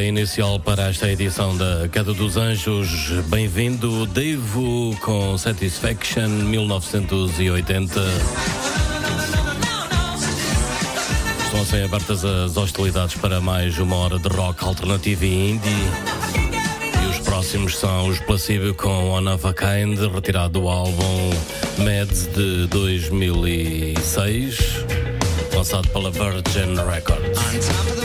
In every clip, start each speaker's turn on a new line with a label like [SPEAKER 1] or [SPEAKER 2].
[SPEAKER 1] Proposta inicial para esta edição da Queda dos Anjos. Bem-vindo, Devo, com Satisfaction 1980. Estão a ser abertas as hostilidades para mais uma hora de rock alternativo e indie. E os próximos são os Placebo com One of a Kind, retirado do álbum Meds de 2006, lançado pela Virgin Records.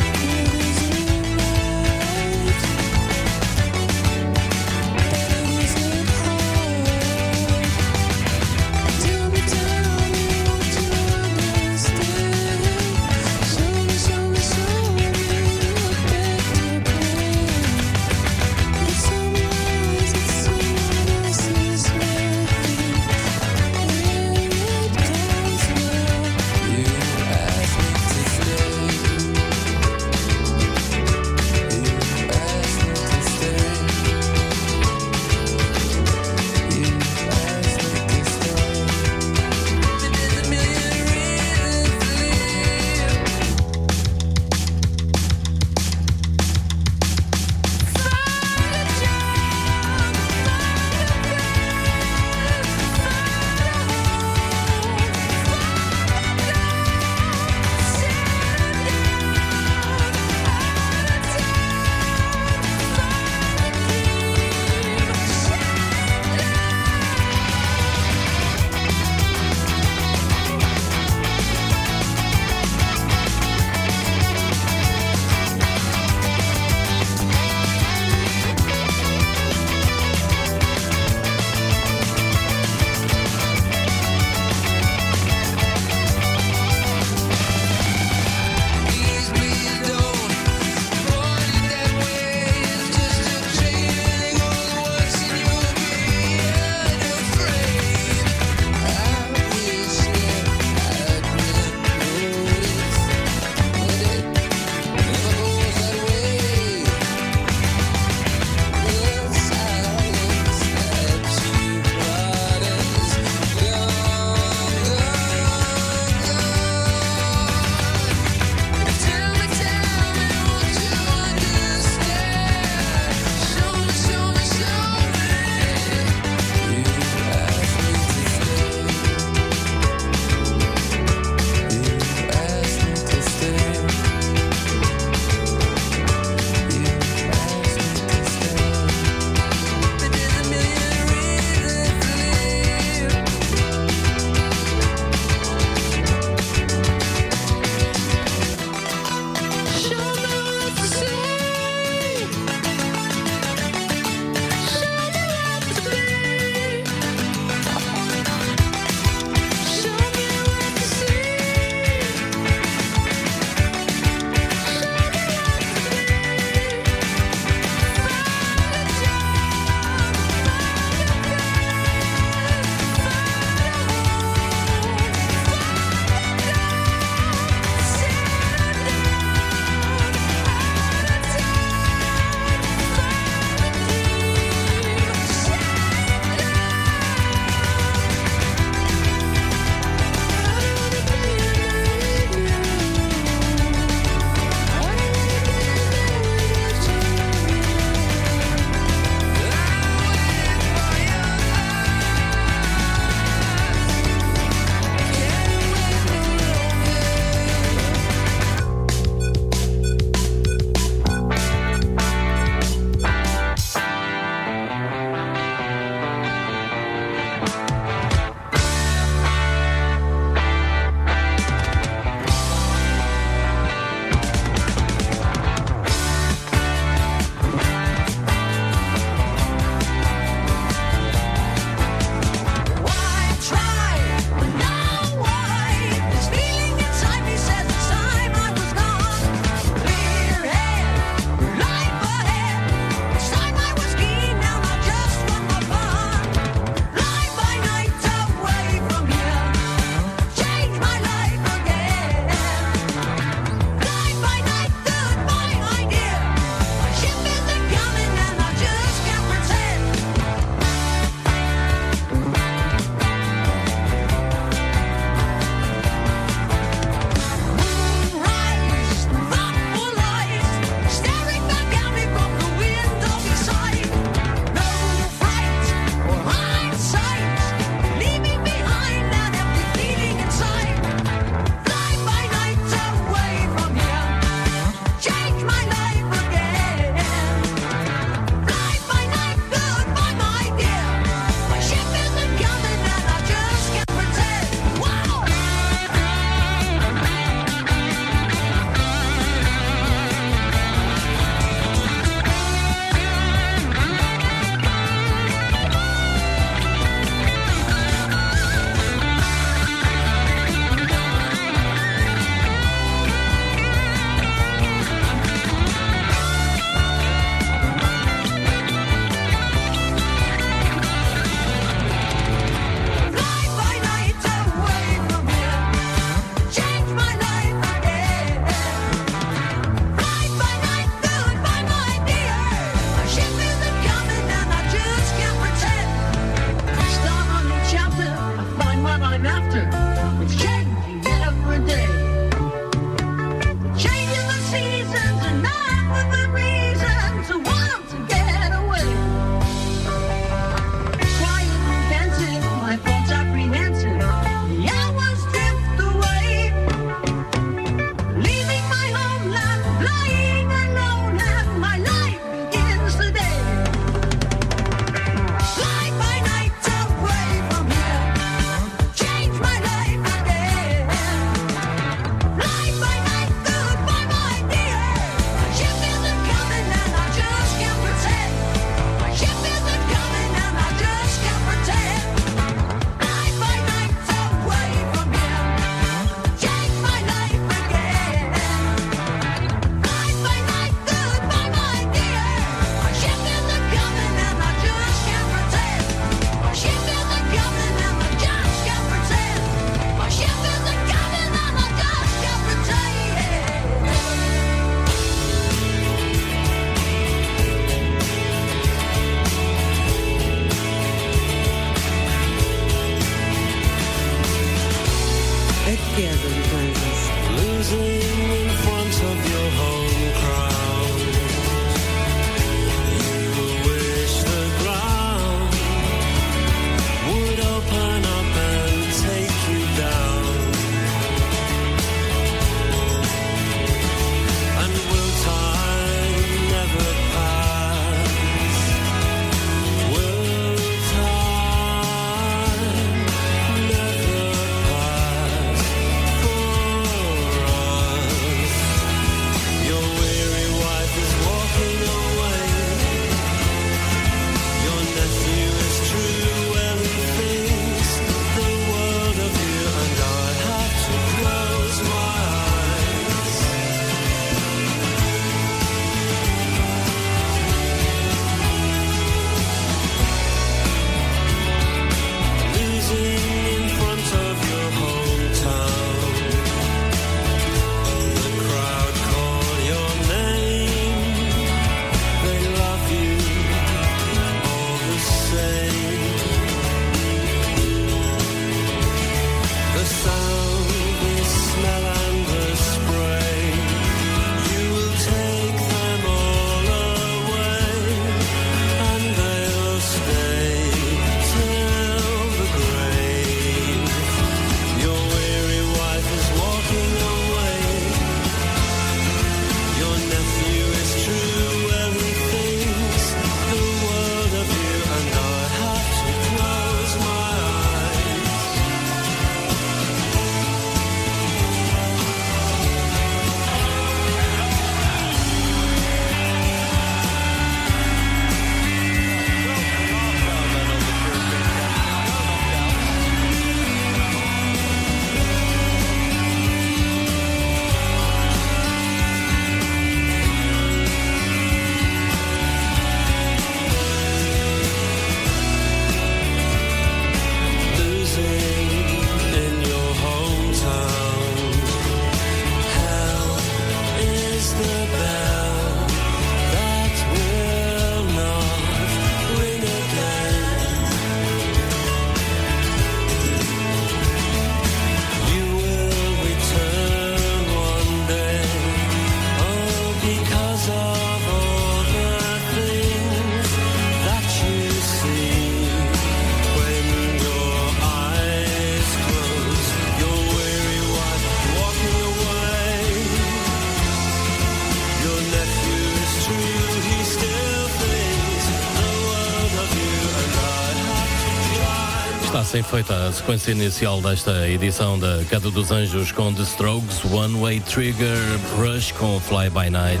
[SPEAKER 1] Assim feita a sequência inicial desta edição da Cada dos Anjos com The Strokes, One Way Trigger, Rush com Fly By Night,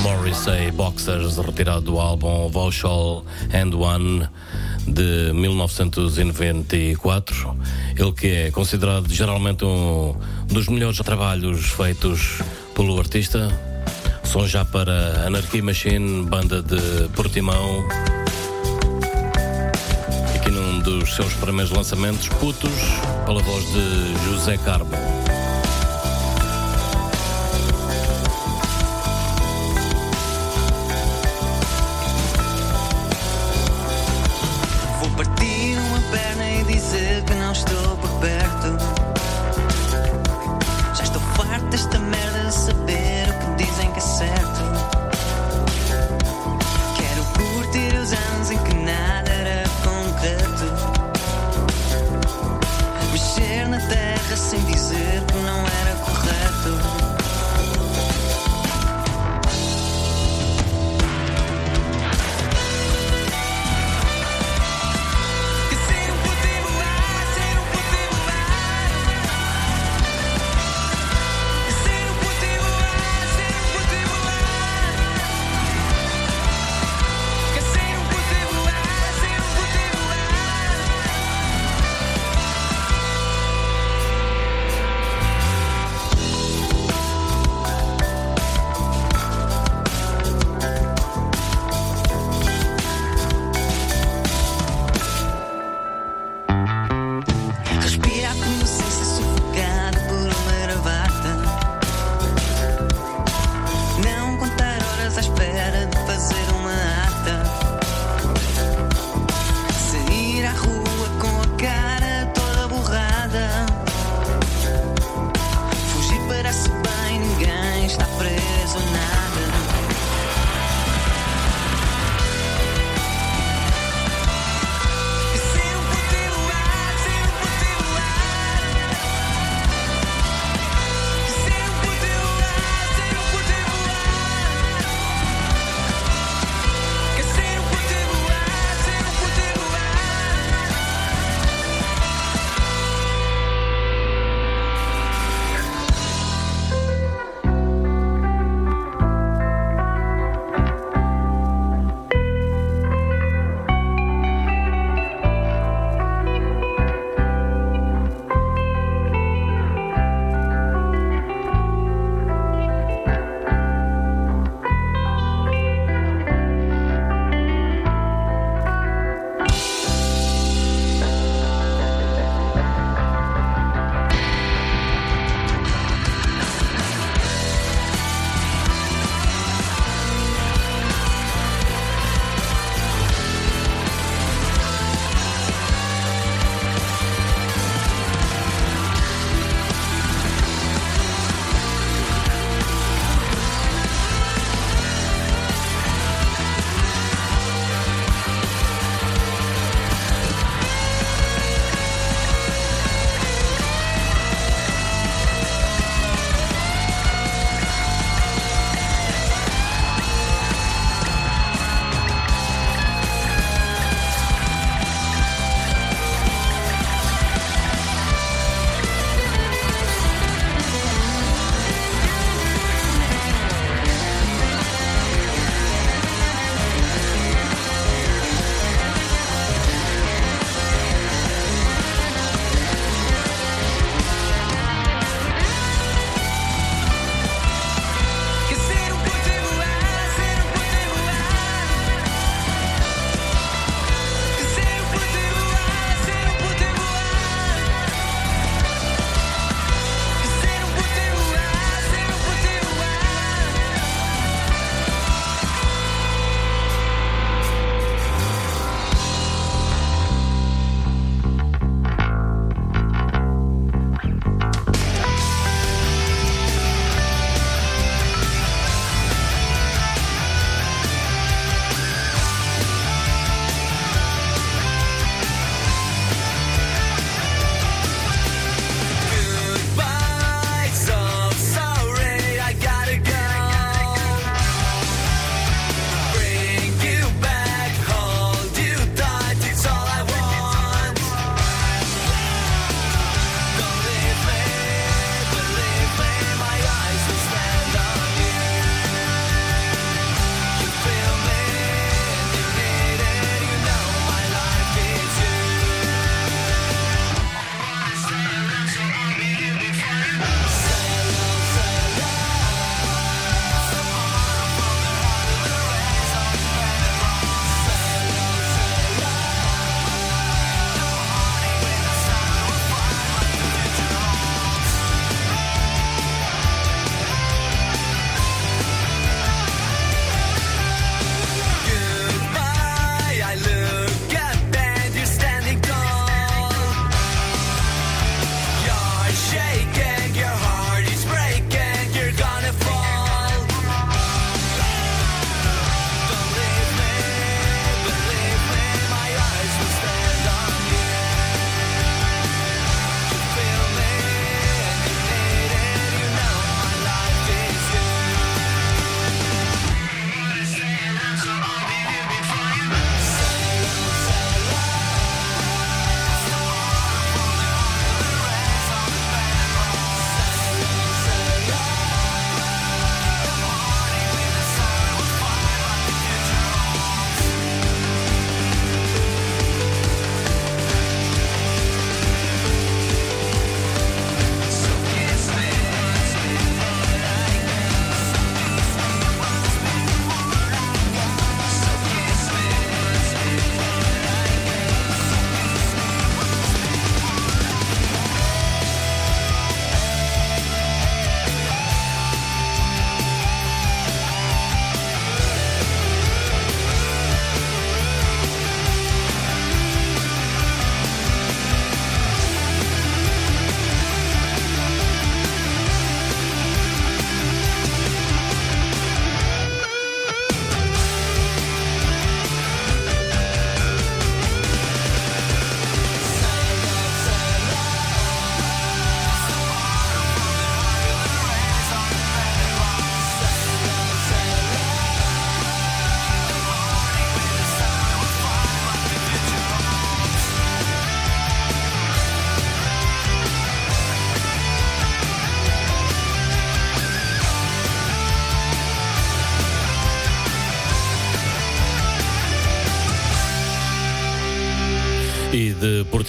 [SPEAKER 1] Morrissey Boxers, retirado do álbum Vauxhall and One de 1994. Ele que é considerado geralmente um dos melhores trabalhos feitos pelo artista. Som já para Anarchy Machine, banda de Portimão dos seus primeiros lançamentos, Putos, pela voz de José Carmo.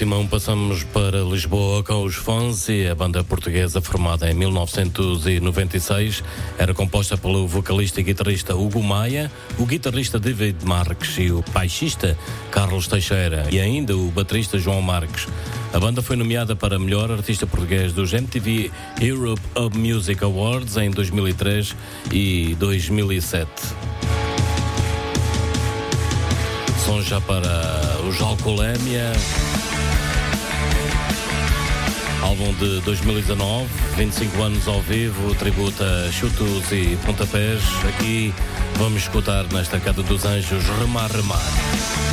[SPEAKER 1] Portimão passamos para Lisboa com os Fonsi, a banda portuguesa formada em 1996. Era composta pelo vocalista e guitarrista Hugo Maia, o guitarrista David Marques e o baixista Carlos Teixeira e ainda o baterista João Marques. A banda foi nomeada para melhor artista português dos MTV Europe of Music Awards em 2003 e 2007. Som já para os Alcoolemia. Álbum de 2019, 25 anos ao vivo, tributa chutos e pontapés. Aqui vamos escutar nesta Casa dos Anjos Remar Remar.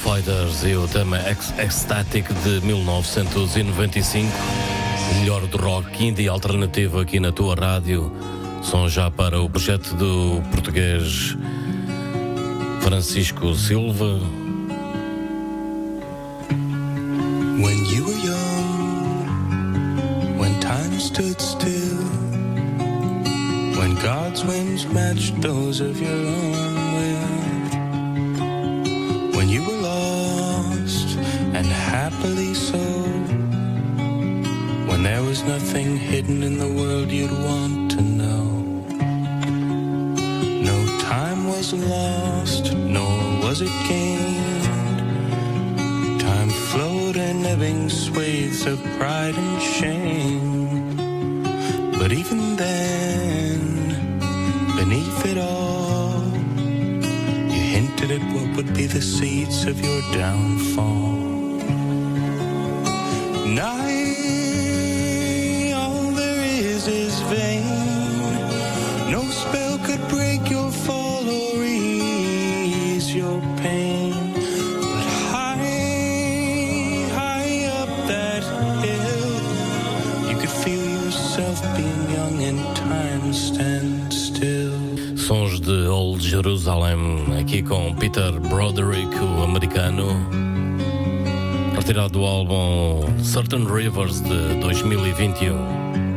[SPEAKER 1] Fighters e o tema Ecstatic de 1995. O melhor do rock indie alternativo aqui na tua rádio. Som já para o projeto do português Francisco Silva.
[SPEAKER 2] When you were young, when time stood still, when God's winds matched those of your own happily so, when there was nothing hidden in the world you'd want to know. No time was lost, nor was it gained. Time flowed in ebbing swathes of pride and shame. But even then, beneath it all, you hinted at what would be the seeds of your downfall.
[SPEAKER 1] Old Jerusalem, aqui com Peter Broderick, o americano. Retirado do álbum Certain Rivers de 2021.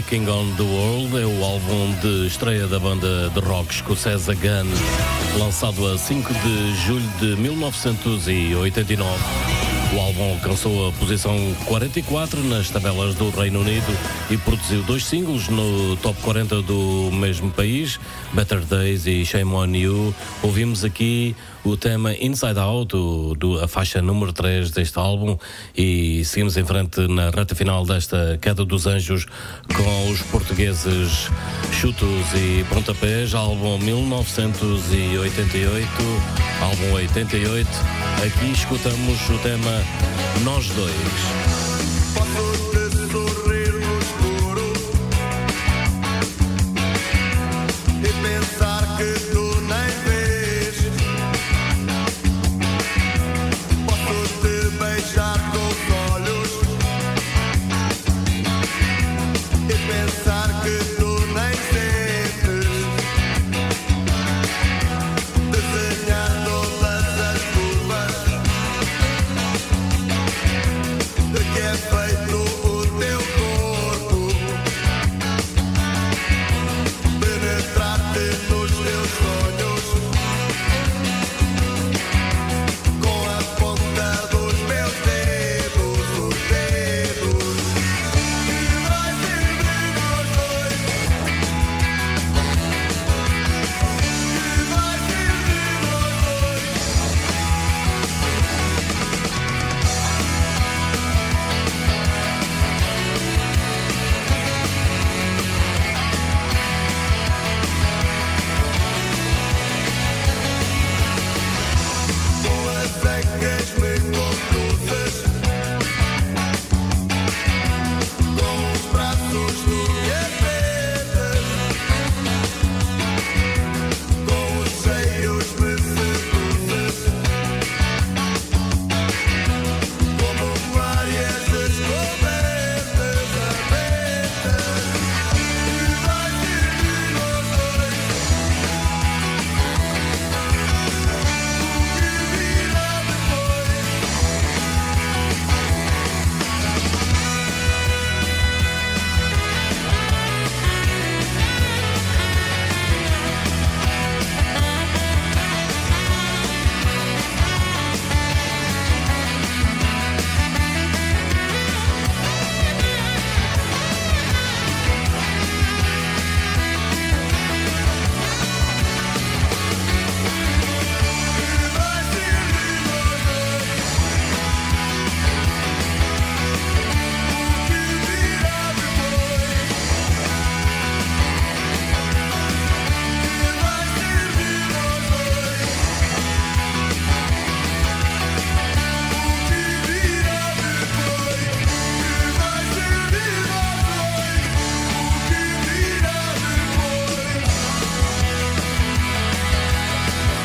[SPEAKER 1] Taking on the World é o álbum de estreia da banda de rock escocesa Gun, lançado a 5 de julho de 1989. O álbum alcançou a posição 44 nas tabelas do Reino Unido e produziu dois singles no top 40 do mesmo país, Better Days e Shame on You. Ouvimos aqui o tema Inside Out, do, do, a faixa número 3 deste álbum, e seguimos em frente na reta final desta Queda dos Anjos com os portugueses Chutos e Pontapés, álbum 1988, álbum 88. Aqui escutamos o tema nós Dois.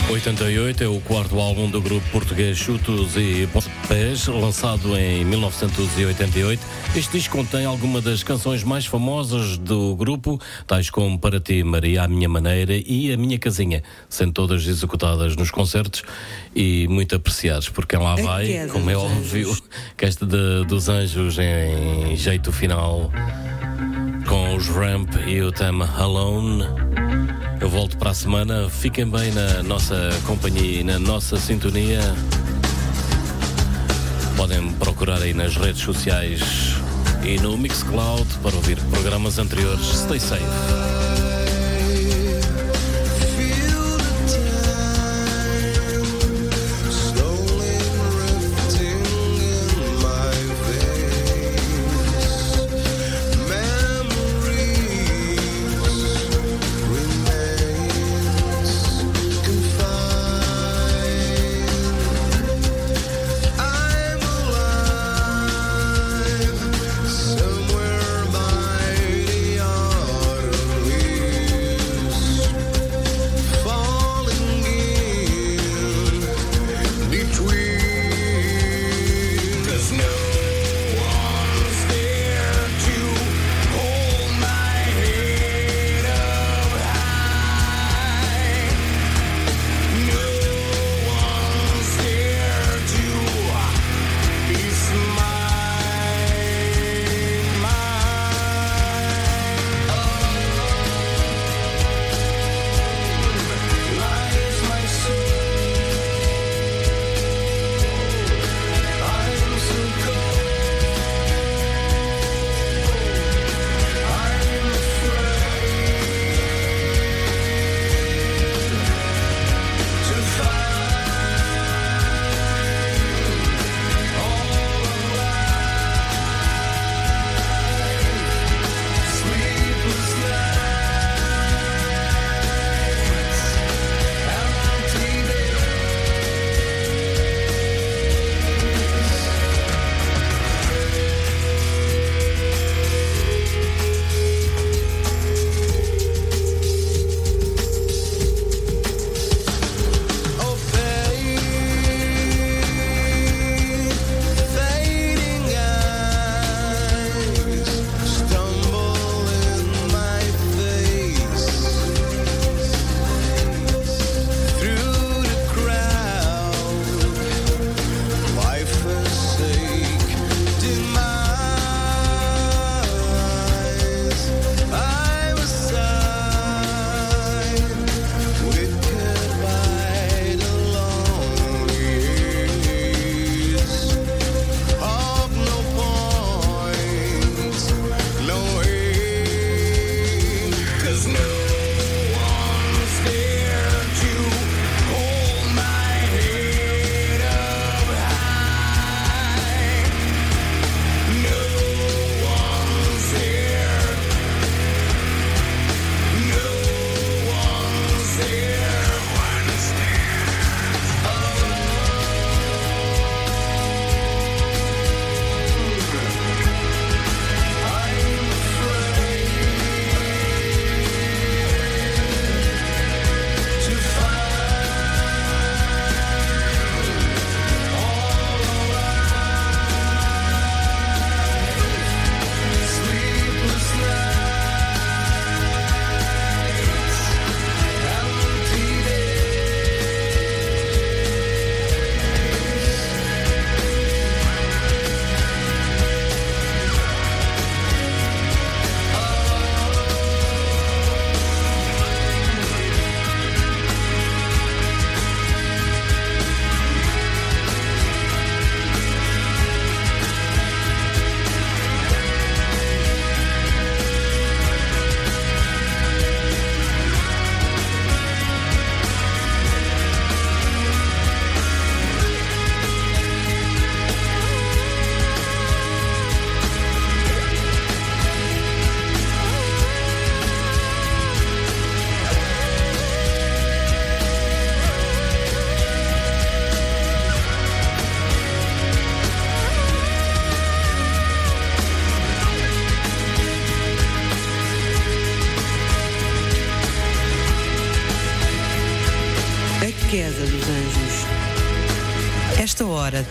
[SPEAKER 1] 1988 é o quarto álbum do grupo português Chutos e Pés, lançado em 1988. Este disco contém algumas das canções mais famosas do grupo, tais como Para Ti, Maria, A Minha Maneira e A Minha Casinha, sendo todas executadas nos concertos e muito apreciadas, porque lá vai, como é óbvio, que esta de, dos Anjos em jeito final com os Ramp e o tema Alone. Eu volto para a semana. Fiquem bem na nossa companhia e na nossa sintonia. Podem procurar aí nas redes sociais e no Mixcloud para ouvir programas anteriores. Stay safe.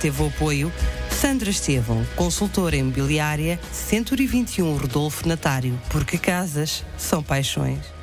[SPEAKER 3] Teve o apoio Sandra Estevão, consultora imobiliária 121 Rodolfo Natário, porque casas são paixões.